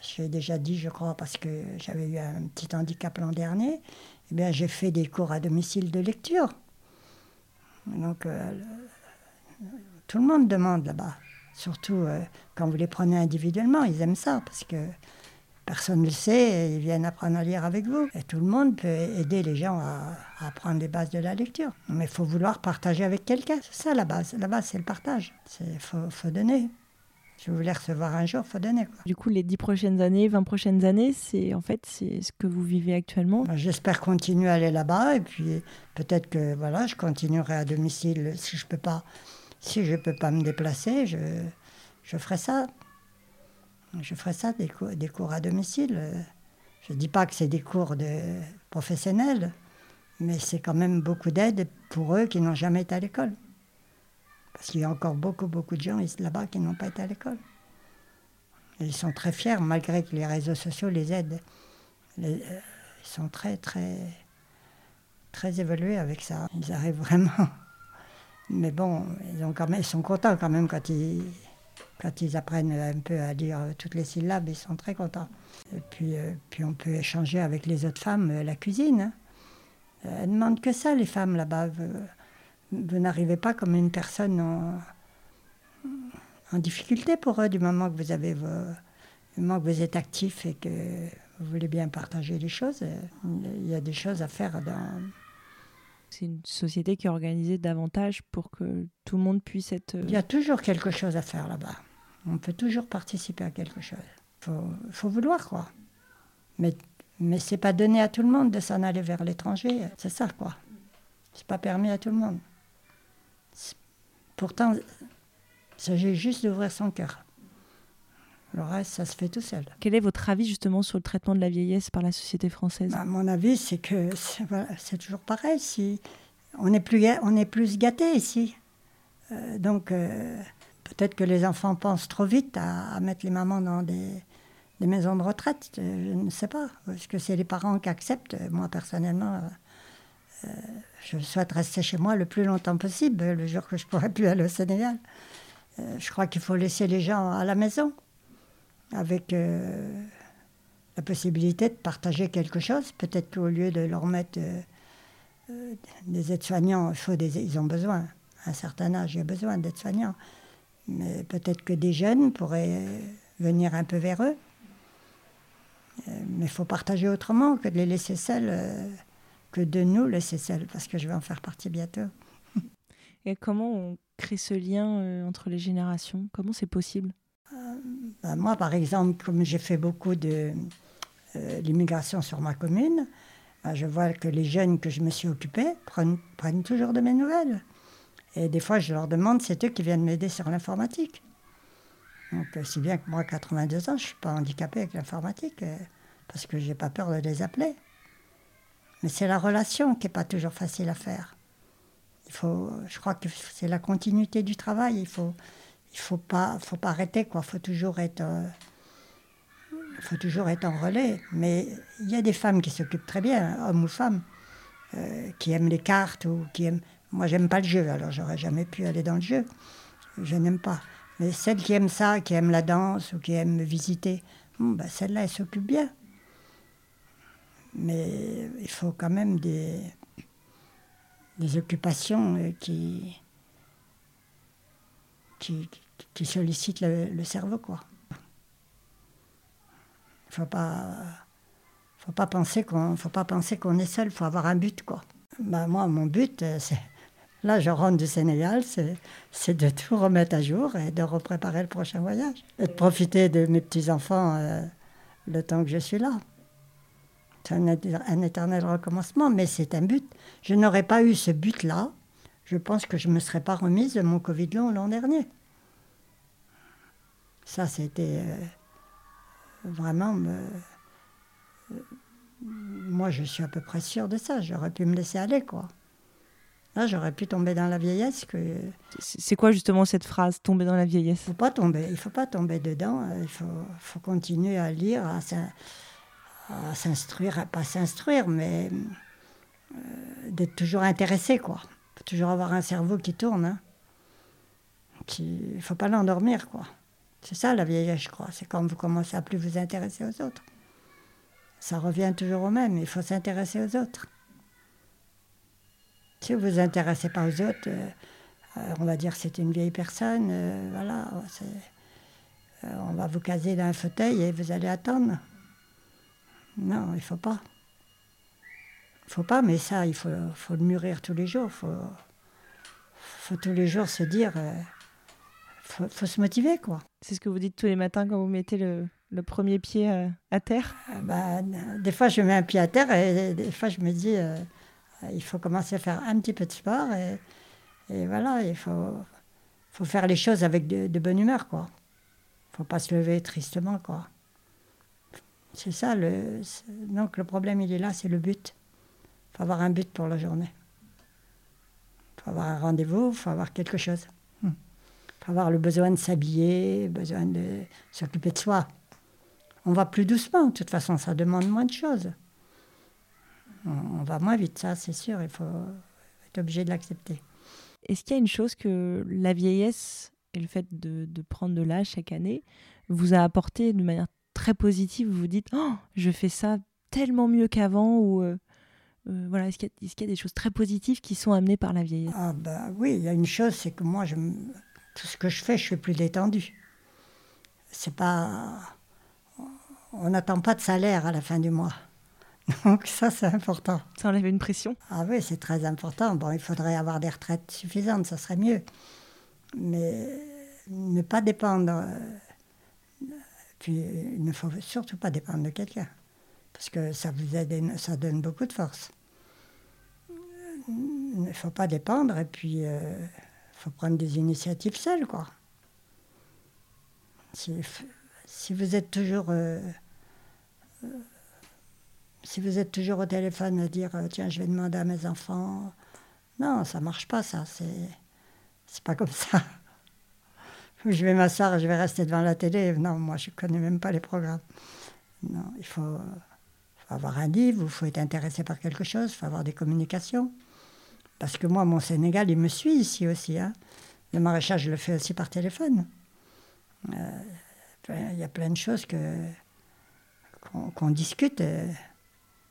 j'ai déjà dit, je crois, parce que j'avais eu un petit handicap l'an dernier, eh bien, j'ai fait des cours à domicile de lecture. Donc, euh, tout le monde demande là-bas. Surtout euh, quand vous les prenez individuellement, ils aiment ça, parce que personne ne le sait, et ils viennent apprendre à lire avec vous. Et tout le monde peut aider les gens à, à apprendre les bases de la lecture. Mais il faut vouloir partager avec quelqu'un. C'est ça la base. La base, c'est le partage. Il faut, faut donner. Si vous voulez recevoir un jour, il faut donner. Du coup, les 10 prochaines années, 20 prochaines années, c'est en fait c'est ce que vous vivez actuellement J'espère continuer à aller là-bas et puis peut-être que voilà, je continuerai à domicile si je peux pas, si je peux pas me déplacer, je, je ferai ça. Je ferai ça, des cours, à domicile. Je ne dis pas que c'est des cours de professionnels, mais c'est quand même beaucoup d'aide pour eux qui n'ont jamais été à l'école. Parce qu'il y a encore beaucoup, beaucoup de gens là-bas qui n'ont pas été à l'école. ils sont très fiers, malgré que les réseaux sociaux les aident. Euh, ils sont très, très, très évolués avec ça. Ils arrivent vraiment. Mais bon, ils, ont ils sont contents quand même quand ils, quand ils apprennent un peu à lire toutes les syllabes, ils sont très contents. Et puis, euh, puis on peut échanger avec les autres femmes euh, la cuisine. Hein. Elles ne demandent que ça, les femmes là-bas vous n'arrivez pas comme une personne en, difficulté pour eux du moment que vous avez du moment que vous êtes actif et que vous voulez bien partager les choses. Il y a des choses à faire dans. C'est une société qui est organisée davantage pour que tout le monde puisse être. Il y a toujours quelque chose à faire là-bas. On peut toujours participer à quelque chose. Il faut, faut, vouloir, quoi. Mais, mais c'est pas donné à tout le monde de s'en aller vers l'étranger. C'est ça, quoi. C'est pas permis à tout le monde. Pourtant, il s'agit juste d'ouvrir son cœur. Le reste, ça se fait tout seul. Quel est votre avis justement sur le traitement de la vieillesse par la société française? Bah, Mon avis, c'est que c'est toujours pareil. Si on est plus, on est plus gâté ici. Euh, donc, euh, peut-être que les enfants pensent trop vite à, mettre les mamans dans des, maisons de retraite. Euh, je ne sais pas. Est-ce que c'est les parents qui acceptent? Moi, personnellement, euh, je souhaite rester chez moi le plus longtemps possible, le jour que je pourrai plus aller au Sénégal. Euh, je crois qu'il faut laisser les gens à la maison, avec euh, la possibilité de partager quelque chose. Peut-être qu'au lieu de leur mettre des aides-soignants, ils ont besoin. À un certain âge, il y a besoin d'aides-soignants. Mais peut-être que des jeunes pourraient venir un peu vers eux. Mais il faut partager autrement que de les laisser seuls que de nous laisser seuls, parce que je vais en faire partie bientôt. Et comment on crée ce lien euh, entre les générations? Comment c'est possible? Euh, ben Moi, par exemple, comme j'ai fait beaucoup de euh, l'immigration sur ma commune, ben je vois que les jeunes que je me suis occupé prennent, prennent toujours de mes nouvelles. Et des fois, je leur demande, c'est eux qui viennent m'aider sur l'informatique. Donc, si bien que moi, 82 ans, je ne suis pas handicapé avec l'informatique, parce que je n'ai pas peur de les appeler. Mais c'est la relation qui n'est pas toujours facile à faire. Il faut, je crois que c'est la continuité du travail. Il faut, il faut pas, faut pas arrêter quoi. Faut toujours être, euh, faut toujours être en relais. Mais il y a des femmes qui s'occupent très bien, hommes ou femmes, euh, qui aiment les cartes ou qui aiment. Moi, j'aime pas le jeu, alors j'aurais jamais pu aller dans le jeu. Je n'aime pas. Mais celles qui aiment ça, qui aiment la danse ou qui aiment me visiter, bon, ben, celles-là, elles s'occupent bien. Mais il faut quand même des, des occupations euh, qui, qui, qui sollicitent le, cerveau. Quoi. Il faut pas, faut pas penser qu'on faut est seul, faut avoir un but quoi. Bah, moi mon but euh, c'est là je rentre du Sénégal, c'est de tout remettre à jour et de repréparer le prochain voyage et de profiter de mes petits enfants euh, le temps que je suis là. C'est un, un éternel recommencement, mais c'est un but. Je n'aurais pas eu ce but-là, je pense que je ne me serais pas remise de mon Covid long l'an dernier. Ça, c'était euh, vraiment. euh, moi, je suis à peu près sûre de ça. J'aurais pu me laisser aller, quoi. Là, j'aurais pu tomber dans la vieillesse. Que C'est quoi justement cette phrase, tomber dans la vieillesse? Faut pas tomber. Il faut pas tomber dedans. euh, Il faut, faut continuer à lire, à s'instruire, à pas s'instruire, mais euh, d'être toujours intéressé, quoi. faut toujours avoir un cerveau qui tourne. Hein. Qui, il faut pas l'endormir, quoi. C'est ça la vieillesse, je crois. C'est quand vous commencez à plus vous intéresser aux autres. Ça revient toujours au même. Il faut s'intéresser aux autres. Si vous vous intéressez pas aux autres, euh, euh, on va dire que c'est une vieille personne, euh, voilà, on va vous caser dans un fauteuil et vous allez attendre. Non, il faut pas. Il faut pas, mais ça, il faut, faut le mûrir tous les jours. Il faut, faut tous les jours se dire, euh, faut, faut se motiver, quoi. C'est ce que vous dites tous les matins quand vous mettez le, le premier pied à terre? Bah, des fois, je mets un pied à terre et des fois, je me dis, il faut commencer à faire un petit peu de sport et, voilà, il faut, faut faire les choses avec de, de bonne humeur, quoi. faut pas se lever tristement, quoi. C'est ça, le, donc le problème, il est là, c'est le but. Il faut avoir un but pour la journée. Il faut avoir un rendez-vous, il faut avoir quelque chose. Il faut avoir le besoin de s'habiller, besoin de s'occuper de soi. On va plus doucement, de toute façon, ça demande moins de choses. On, on va moins vite, ça, c'est sûr, il faut être obligé de l'accepter. Est-ce qu'il y a une chose que la vieillesse et le fait de, de prendre de l'âge chaque année vous a apporté de manière très positive? Vous vous dites, oh, je fais ça tellement mieux qu'avant ou euh, euh, voilà, est-ce qu'il y, y a des choses très positives qui sont amenées par la vieillesse? Ah ben oui, il y a une chose, c'est que moi, je, tout ce que je fais, je suis plus détendu. C'est pas... On n'attend pas de salaire à la fin du mois. Donc ça, c'est important. Ça enlève une pression Ah oui, c'est très important. Bon, il faudrait avoir des retraites suffisantes, ça serait mieux. Mais ne pas dépendre. euh, Puis il ne faut surtout pas dépendre de quelqu'un. Parce que ça vous aide, et ça donne beaucoup de force. Il ne faut pas dépendre et puis il faut prendre des initiatives seul, quoi. Si, si vous êtes toujours. euh, euh, si vous êtes toujours au téléphone à dire euh, tiens, je vais demander à mes enfants. Non, ça marche pas, ça. C'est, pas comme ça. Je vais m'asseoir je vais rester devant la télé. Non, moi, je connais même pas les programmes. Non, il faut, avoir un livre, il faut être intéressé par quelque chose, il faut avoir des communications. Parce que moi, mon Sénégal, il me suit ici aussi. hein. Le maraîchage, je le fais aussi par téléphone. Euh, Il y a plein de choses que, qu'on, qu'on discute. euh,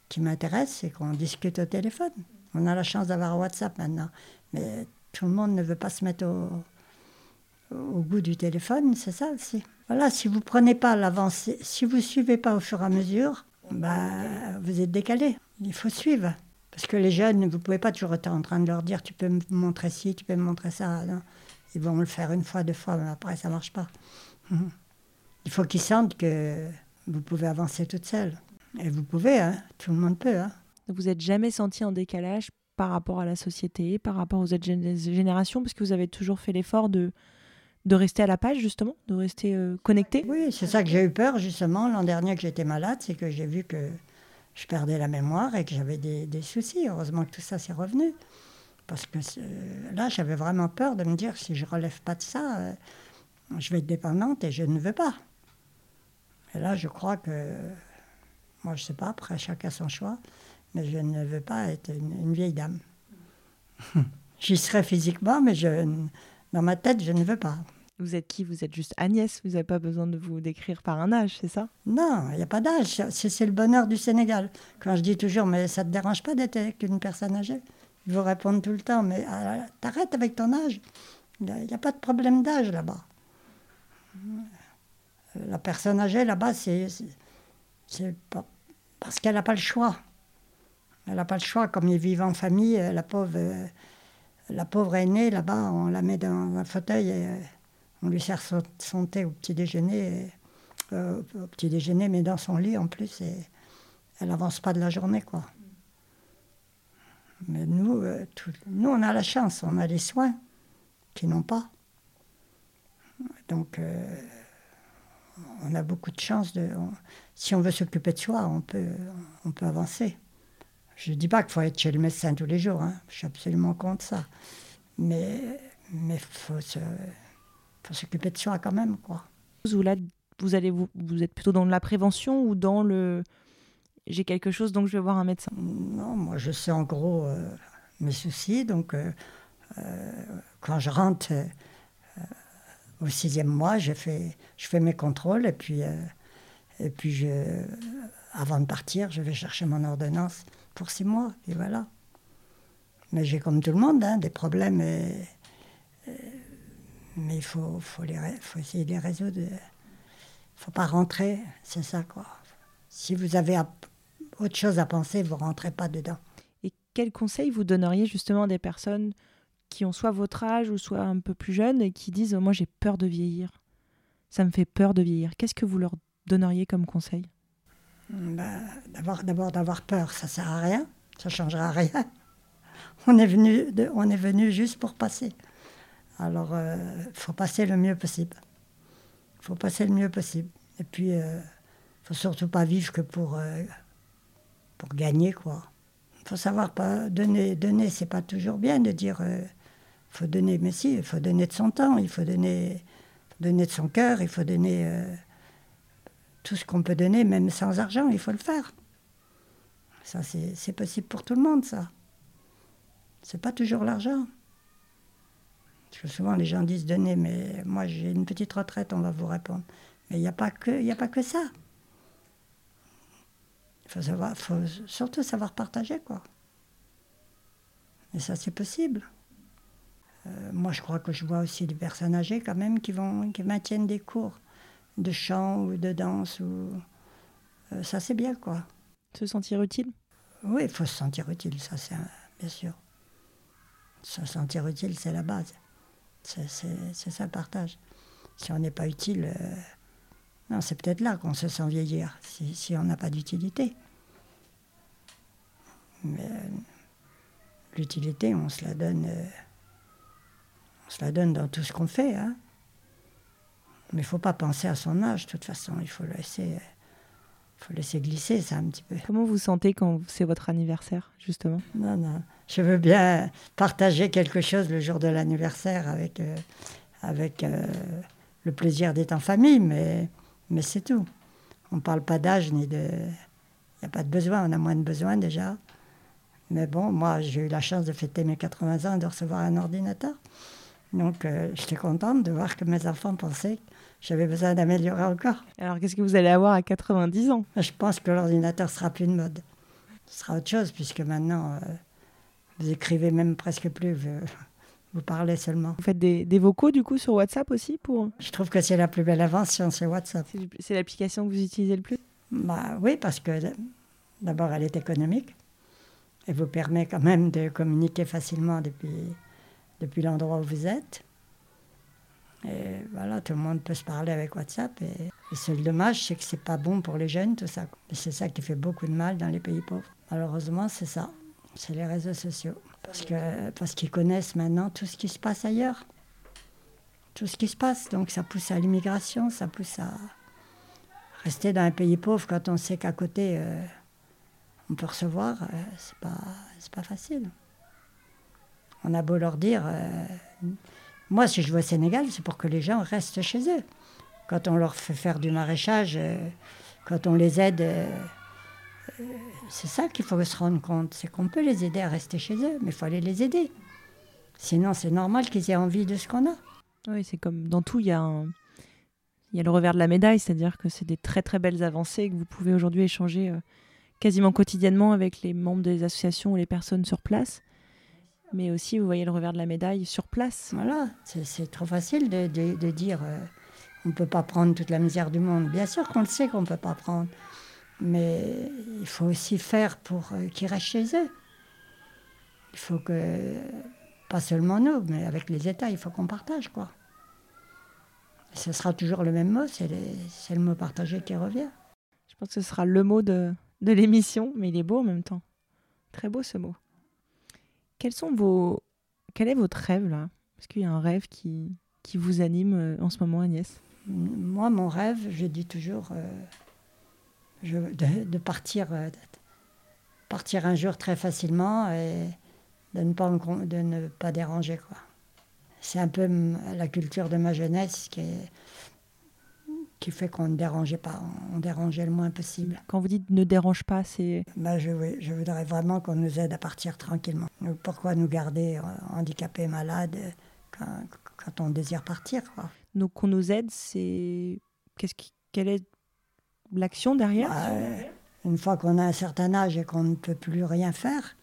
qui m'intéresse, c'est qu'on discute au téléphone. On a la chance d'avoir WhatsApp maintenant, mais tout le monde ne veut pas se mettre au, au goût du téléphone, c'est ça aussi. Voilà, si vous prenez pas l'avancée, si vous suivez pas au fur et à mesure, bah, vous êtes décalé. Il faut suivre. Parce que les jeunes, vous pouvez pas toujours être en train de leur dire tu peux me montrer ci, tu peux me montrer ça. Ils vont le faire une fois, deux fois, mais après ça marche pas. Il faut qu'ils sentent que vous pouvez avancer toute seule. Et vous pouvez, hein. tout le monde peut. Hein. Vous n'êtes jamais senti en décalage par rapport à la société, par rapport aux autres gén- générations, parce que vous avez toujours fait l'effort de, de rester à la page, justement, de rester euh, connecté? Oui, c'est ça que j'ai eu peur, justement, l'an dernier que j'étais malade, c'est que j'ai vu que je perdais la mémoire et que j'avais des, des soucis. Heureusement que tout ça s'est revenu. Parce que là, j'avais vraiment peur de me dire, si je relève pas de ça, euh, je vais être dépendante et je ne veux pas. Et là, je crois que, moi, je sais pas, après, chacun son choix, mais je ne veux pas être une, une vieille dame. J'y serai physiquement, mais je, dans ma tête, je ne veux pas. Vous êtes qui? Vous êtes juste Agnès, vous n'avez pas besoin de vous décrire par un âge, c'est ça? Non, il n'y a pas d'âge. C'est le bonheur du Sénégal. Quand je dis toujours, mais ça ne te dérange pas d'être avec une personne âgée? Ils vous répondent tout le temps, mais ah, t'arrêtes avec ton âge. Il n'y a, pas de problème d'âge là-bas. Euh, La personne âgée là-bas, c'est c'est- pas, Parce qu'elle n'a pas le choix. Elle n'a pas le choix. Comme ils vivent en famille, euh, la pauvre, euh, la pauvre aînée, là-bas, on la met dans un fauteuil et euh, on lui sert son, thé au petit déjeuner. au petit déjeuner, mais dans son lit en plus. Elle n'avance pas de la journée, quoi. Mais nous, nous, on a la chance, on a les soins qu'ils n'ont pas. Donc, on a beaucoup de chance. De, si on veut s'occuper de soi, on peut, on peut avancer. Je ne dis pas qu'il faut être chez le médecin tous les jours, hein. je suis absolument contre ça. Mais il mais faut, se, faut s'occuper de soi quand même. Quoi. Vous, là, vous, allez, vous, vous êtes plutôt dans la prévention ou dans le j'ai quelque chose donc je vais voir un médecin? Non, moi je sais en gros euh, mes soucis. Donc euh, euh, quand je rentre au sixième mois, je fais, je fais mes contrôles et puis, et puis je, avant de partir, je vais chercher mon ordonnance pour six mois, et voilà. Mais j'ai comme tout le monde hein, des problèmes, mais il faut, faut, faut essayer de les résoudre. Il faut pas rentrer, c'est ça quoi. Si vous avez autre chose à penser, vous rentrez pas dedans. Et quel conseil vous donneriez justement des personnes qui ont soit votre âge ou soit un peu plus jeunes et qui disent Moi j'ai peur de vieillir Ça me fait peur de vieillir. Qu'est-ce que vous leur donneriez comme conseil bah, D'abord d'avoir peur, ça sert à rien, ça changera rien. On est venu, juste pour passer. Alors, il euh, faut passer le mieux possible. Il faut passer le mieux possible. Et puis, il euh, ne faut surtout pas vivre que pour, euh, gagner, quoi. Il faut savoir pas donner. Donner, c'est pas toujours bien de dire. Il faut donner, mais si, il faut donner de son temps, il faut donner, donner de son cœur, il faut donner tout ce qu'on peut donner, même sans argent, il faut le faire. Ça, c'est possible pour tout le monde, ça. C'est pas toujours l'argent. Parce que souvent, les gens disent donner, mais moi, j'ai une petite retraite, on va vous répondre. Mais il n'y a, pas que, a pas que ça. Il faut, savoir, faut surtout savoir partager, quoi. Et ça, c'est possible. Euh, moi, je crois que je vois aussi des personnes âgées, quand même, qui, vont, qui maintiennent des cours de chant ou de danse. Ou... Euh, ça, c'est bien, quoi. Se sentir utile? Oui, il faut se sentir utile, ça, c'est bien sûr. Se sentir utile, c'est la base. C'est ça le partage. Si on n'est pas utile, euh, non, c'est peut-être là qu'on se sent vieillir, si, si on n'a pas d'utilité. Mais euh, l'utilité, on se la donne. on se la donne dans tout ce qu'on fait. Hein. Mais il ne faut pas penser à son âge, de toute façon. Il faut laisser, faut laisser glisser ça un petit peu. Comment vous sentez quand c'est votre anniversaire, justement? Non, non. Je veux bien partager quelque chose le jour de l'anniversaire avec, euh, avec euh, le plaisir d'être en famille, mais, mais c'est tout. On ne parle pas d'âge ni de. Il n'y a pas de besoin, on a moins de besoin déjà. Mais bon, moi, j'ai eu la chance de fêter mes 80 ans et de recevoir un ordinateur. Donc, euh, j'étais contente de voir que mes enfants pensaient j'avais besoin d'améliorer encore. Alors, qu'est-ce que vous allez avoir à 90 ans? Je pense que l'ordinateur sera plus de mode. Ce sera autre chose, puisque maintenant, euh, vous écrivez même presque plus, vous, parlez seulement. Vous faites des, vocaux, du coup, sur WhatsApp aussi pour... Je trouve que c'est la plus belle invention, c'est WhatsApp. C'est l'application que vous utilisez le plus? Bah, Oui, parce que d'abord, elle est économique. Elle vous permet quand même de communiquer facilement depuis, depuis l'endroit où vous êtes. Et voilà, tout le monde peut se parler avec WhatsApp. Et, le dommage, c'est que c'est pas bon pour les jeunes, tout ça. C'est ça qui fait beaucoup de mal dans les pays pauvres. Malheureusement, c'est ça. C'est les réseaux sociaux. Parce qu'ils connaissent maintenant tout ce qui se passe ailleurs. Tout ce qui se passe. Donc ça pousse à l'immigration, ça pousse à rester dans un pays pauvre quand on sait qu'à côté, euh, on peut recevoir. Euh, c'est pas facile. On a beau leur dire. Euh, moi, si je vais au Sénégal, c'est pour que les gens restent chez eux. Quand on leur fait faire du maraîchage, euh, quand on les aide, euh, c'est ça qu'il faut se rendre compte. C'est qu'on peut les aider à rester chez eux, mais il faut aller les aider. Sinon, c'est normal qu'ils aient envie de ce qu'on a. Oui, c'est comme dans tout, il y a Il y a le revers de la médaille, c'est-à-dire que c'est des très très belles avancées que vous pouvez aujourd'hui échanger quasiment quotidiennement avec les membres des associations ou les personnes sur place mais aussi vous voyez le revers de la médaille sur place. Voilà, c'est trop facile de, de, dire euh, on ne peut pas prendre toute la misère du monde. Bien sûr qu'on le sait qu'on ne peut pas prendre. Mais il faut aussi faire pour euh, qu'ils restent chez eux. Il faut que, pas seulement nous, mais avec les États, il faut qu'on partage, quoi. Ce sera toujours le même mot, c'est le mot partagé qui revient. Je pense que ce sera le mot de, de l'émission, mais il est beau en même temps. Très beau ce mot. Quels sont vos... Quel est votre rêve là? Est-ce qu'il y a un rêve qui, qui vous anime euh, en ce moment, Agnès? Moi, mon rêve, je dis toujours euh, de, partir, euh, partir un jour très facilement et de ne pas, de ne pas déranger. Quoi. C'est un peu la culture de ma jeunesse qui, qui fait qu'on ne dérangeait pas, on dérangeait le moins possible. Quand vous dites ne dérange pas, c'est... Bah je, je voudrais vraiment qu'on nous aide à partir tranquillement. Pourquoi nous garder handicapés, malades quand, quand on désire partir quoi? Donc qu'on nous aide, c'est... Qu'est-ce qui... Quelle est l'action derrière? Bah, Une fois qu'on a un certain âge et qu'on ne peut plus rien faire,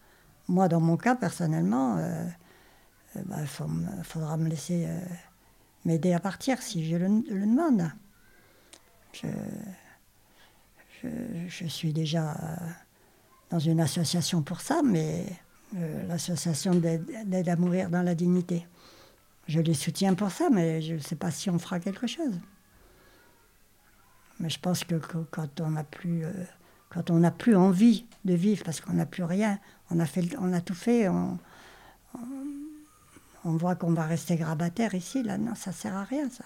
moi, dans mon cas, personnellement, euh, euh, bah, il faudra me laisser euh, m'aider à partir si je le, demande. Je, suis déjà dans une association pour ça, mais l'association d'aide à mourir dans la dignité. Je les soutiens pour ça, mais je ne sais pas si on fera quelque chose. Mais je pense que, quand on n'a plus n'a plus envie de vivre parce qu'on n'a plus rien, on a, fait, on a tout fait, on, on, voit qu'on va rester grabataire ici, là, non, ça sert à rien, ça.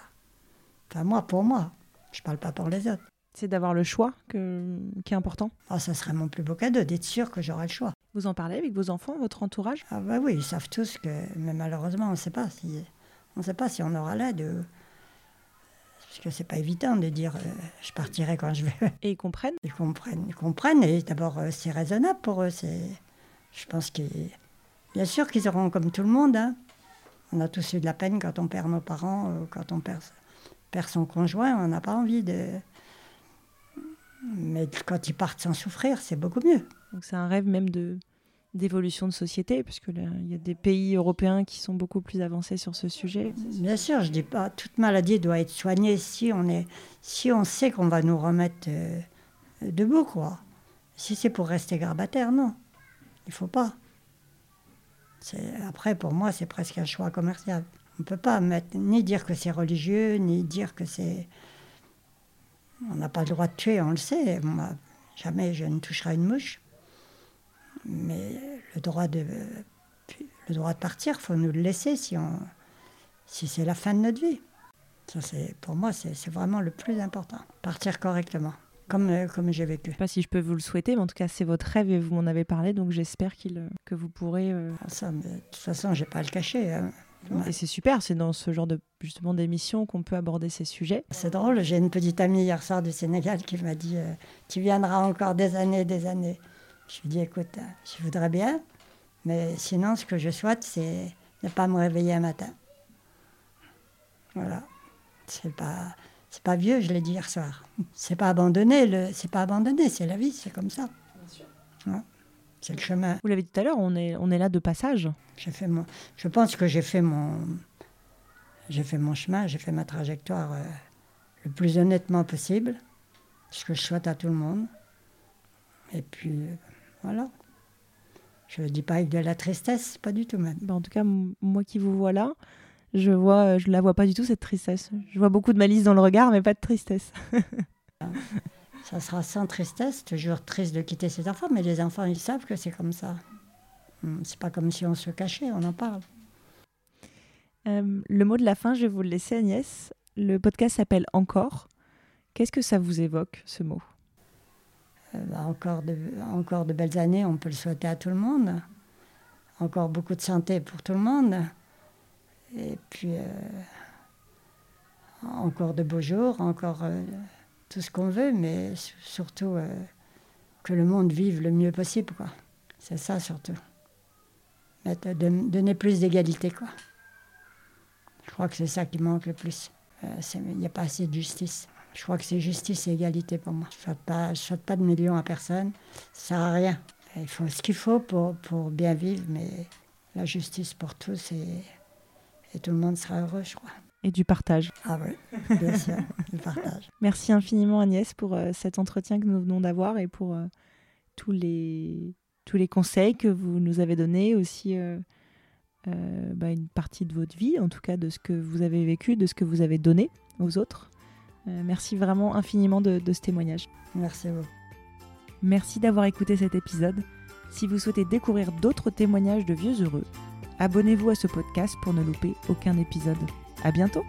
Enfin, moi, pour moi, je parle pas pour les autres. C'est d'avoir le choix que, qui est important ah, Ça serait mon plus beau cadeau, d'être sûr que j'aurai le choix. Vous en parlez avec vos enfants, votre entourage? Ah bah oui, ils savent tous que, mais malheureusement, on ne sait pas si on sait pas si on aura l'aide. Parce que c'est pas évident de dire euh, je partirai quand je veux. Et ils comprennent? Ils comprennent. Ils comprennent. Et d'abord, euh, c'est raisonnable pour eux. C'est, je pense que. Bien sûr qu'ils auront comme tout le monde. Hein. On a tous eu de la peine quand on perd nos parents, euh, quand on perd, perd son conjoint. On n'a pas envie de. Mais quand ils partent sans souffrir, c'est beaucoup mieux. Donc c'est un rêve même de, d'évolution de société, puisque il y a des pays européens qui sont beaucoup plus avancés sur ce sujet. Bien sûr, je dis pas toute maladie doit être soignée si on est, si on sait qu'on va nous remettre euh, debout, quoi. Si c'est pour rester grabataire, non, il faut pas. Après, pour moi, c'est presque un choix commercial. On ne peut pas mettre, ni dire que c'est religieux, ni dire que c'est. On n'a pas le droit de tuer, on le sait. Moi, jamais je ne toucherai une mouche. Mais le droit de, le droit de partir, il faut nous le laisser si, on, si c'est la fin de notre vie. Ça, c'est, pour moi, c'est, vraiment le plus important. Partir correctement, comme, comme j'ai vécu. Je ne sais pas si je peux vous le souhaiter, mais en tout cas, c'est votre rêve et vous m'en avez parlé, donc j'espère qu'il, que vous pourrez. Euh, ah, ça, de toute façon, je n'ai pas à le cacher. Hein. Et c'est super, c'est dans ce genre de justement d'émission qu'on peut aborder ces sujets. C'est drôle, j'ai une petite amie hier soir du Sénégal qui m'a dit Tu viendras encore des années, des années. Je lui ai dit, écoute, je voudrais bien, mais sinon, ce que je souhaite, c'est ne pas me réveiller un matin. Voilà. C'est pas, c'est pas vieux, je l'ai dit hier soir. C'est pas abandonné, le, c'est pas abandonné, c'est la vie, c'est comme ça. C'est le chemin. Vous l'avez dit tout à l'heure, on est, on est là de passage. J'ai fait mon, je pense que j'ai fait mon, j'ai fait mon chemin, j'ai fait ma trajectoire euh, le plus honnêtement possible, ce que je souhaite à tout le monde. Et puis, euh, voilà. Je ne dis pas avec de la tristesse, pas du tout même. Bah, en tout cas, moi qui vous vois là, je vois, je la vois pas du tout cette tristesse. Je vois beaucoup de malice dans le regard, mais pas de tristesse. ça sera sans tristesse, toujours triste de quitter ses enfants, mais les enfants ils savent que c'est comme ça. Hmm, c'est pas comme si on se cachait, on en parle. Euh, le mot de la fin, je vais vous le laisser Agnès. Le podcast s'appelle Encore. Qu'est-ce que ça vous évoque, ce mot? Euh, bah, encore, de, encore de belles années, on peut le souhaiter à tout le monde. Encore beaucoup de santé pour tout le monde. Et puis, euh, encore de beaux jours, encore tout ce qu'on veut, mais surtout que le monde vive le mieux possible. C'est ça surtout. donner plus d'égalité. Quoi. Je crois que c'est ça qui manque le plus. Il n'y a pas assez de justice. Je crois que c'est justice et égalité pour moi. Je ne souhaite, pas de millions à personne. Ça ne sert à rien. Il faut ce qu'il faut pour, pour bien vivre, mais la justice pour tous et tout le monde sera heureux, je crois. Et du partage. Ah oui, bien sûr. le partage. Merci infiniment Agnès pour euh, cet entretien que nous venons d'avoir et pour euh, tous, les, tous les conseils que vous nous avez donnés, aussi euh, bah, une partie de votre vie, en tout cas de ce que vous avez vécu, de ce que vous avez donné aux autres. merci vraiment infiniment de, de ce témoignage. Merci à vous. Merci d'avoir écouté cet épisode. Si vous souhaitez découvrir d'autres témoignages de vieux heureux, abonnez-vous à ce podcast pour ne louper aucun épisode. À bientôt!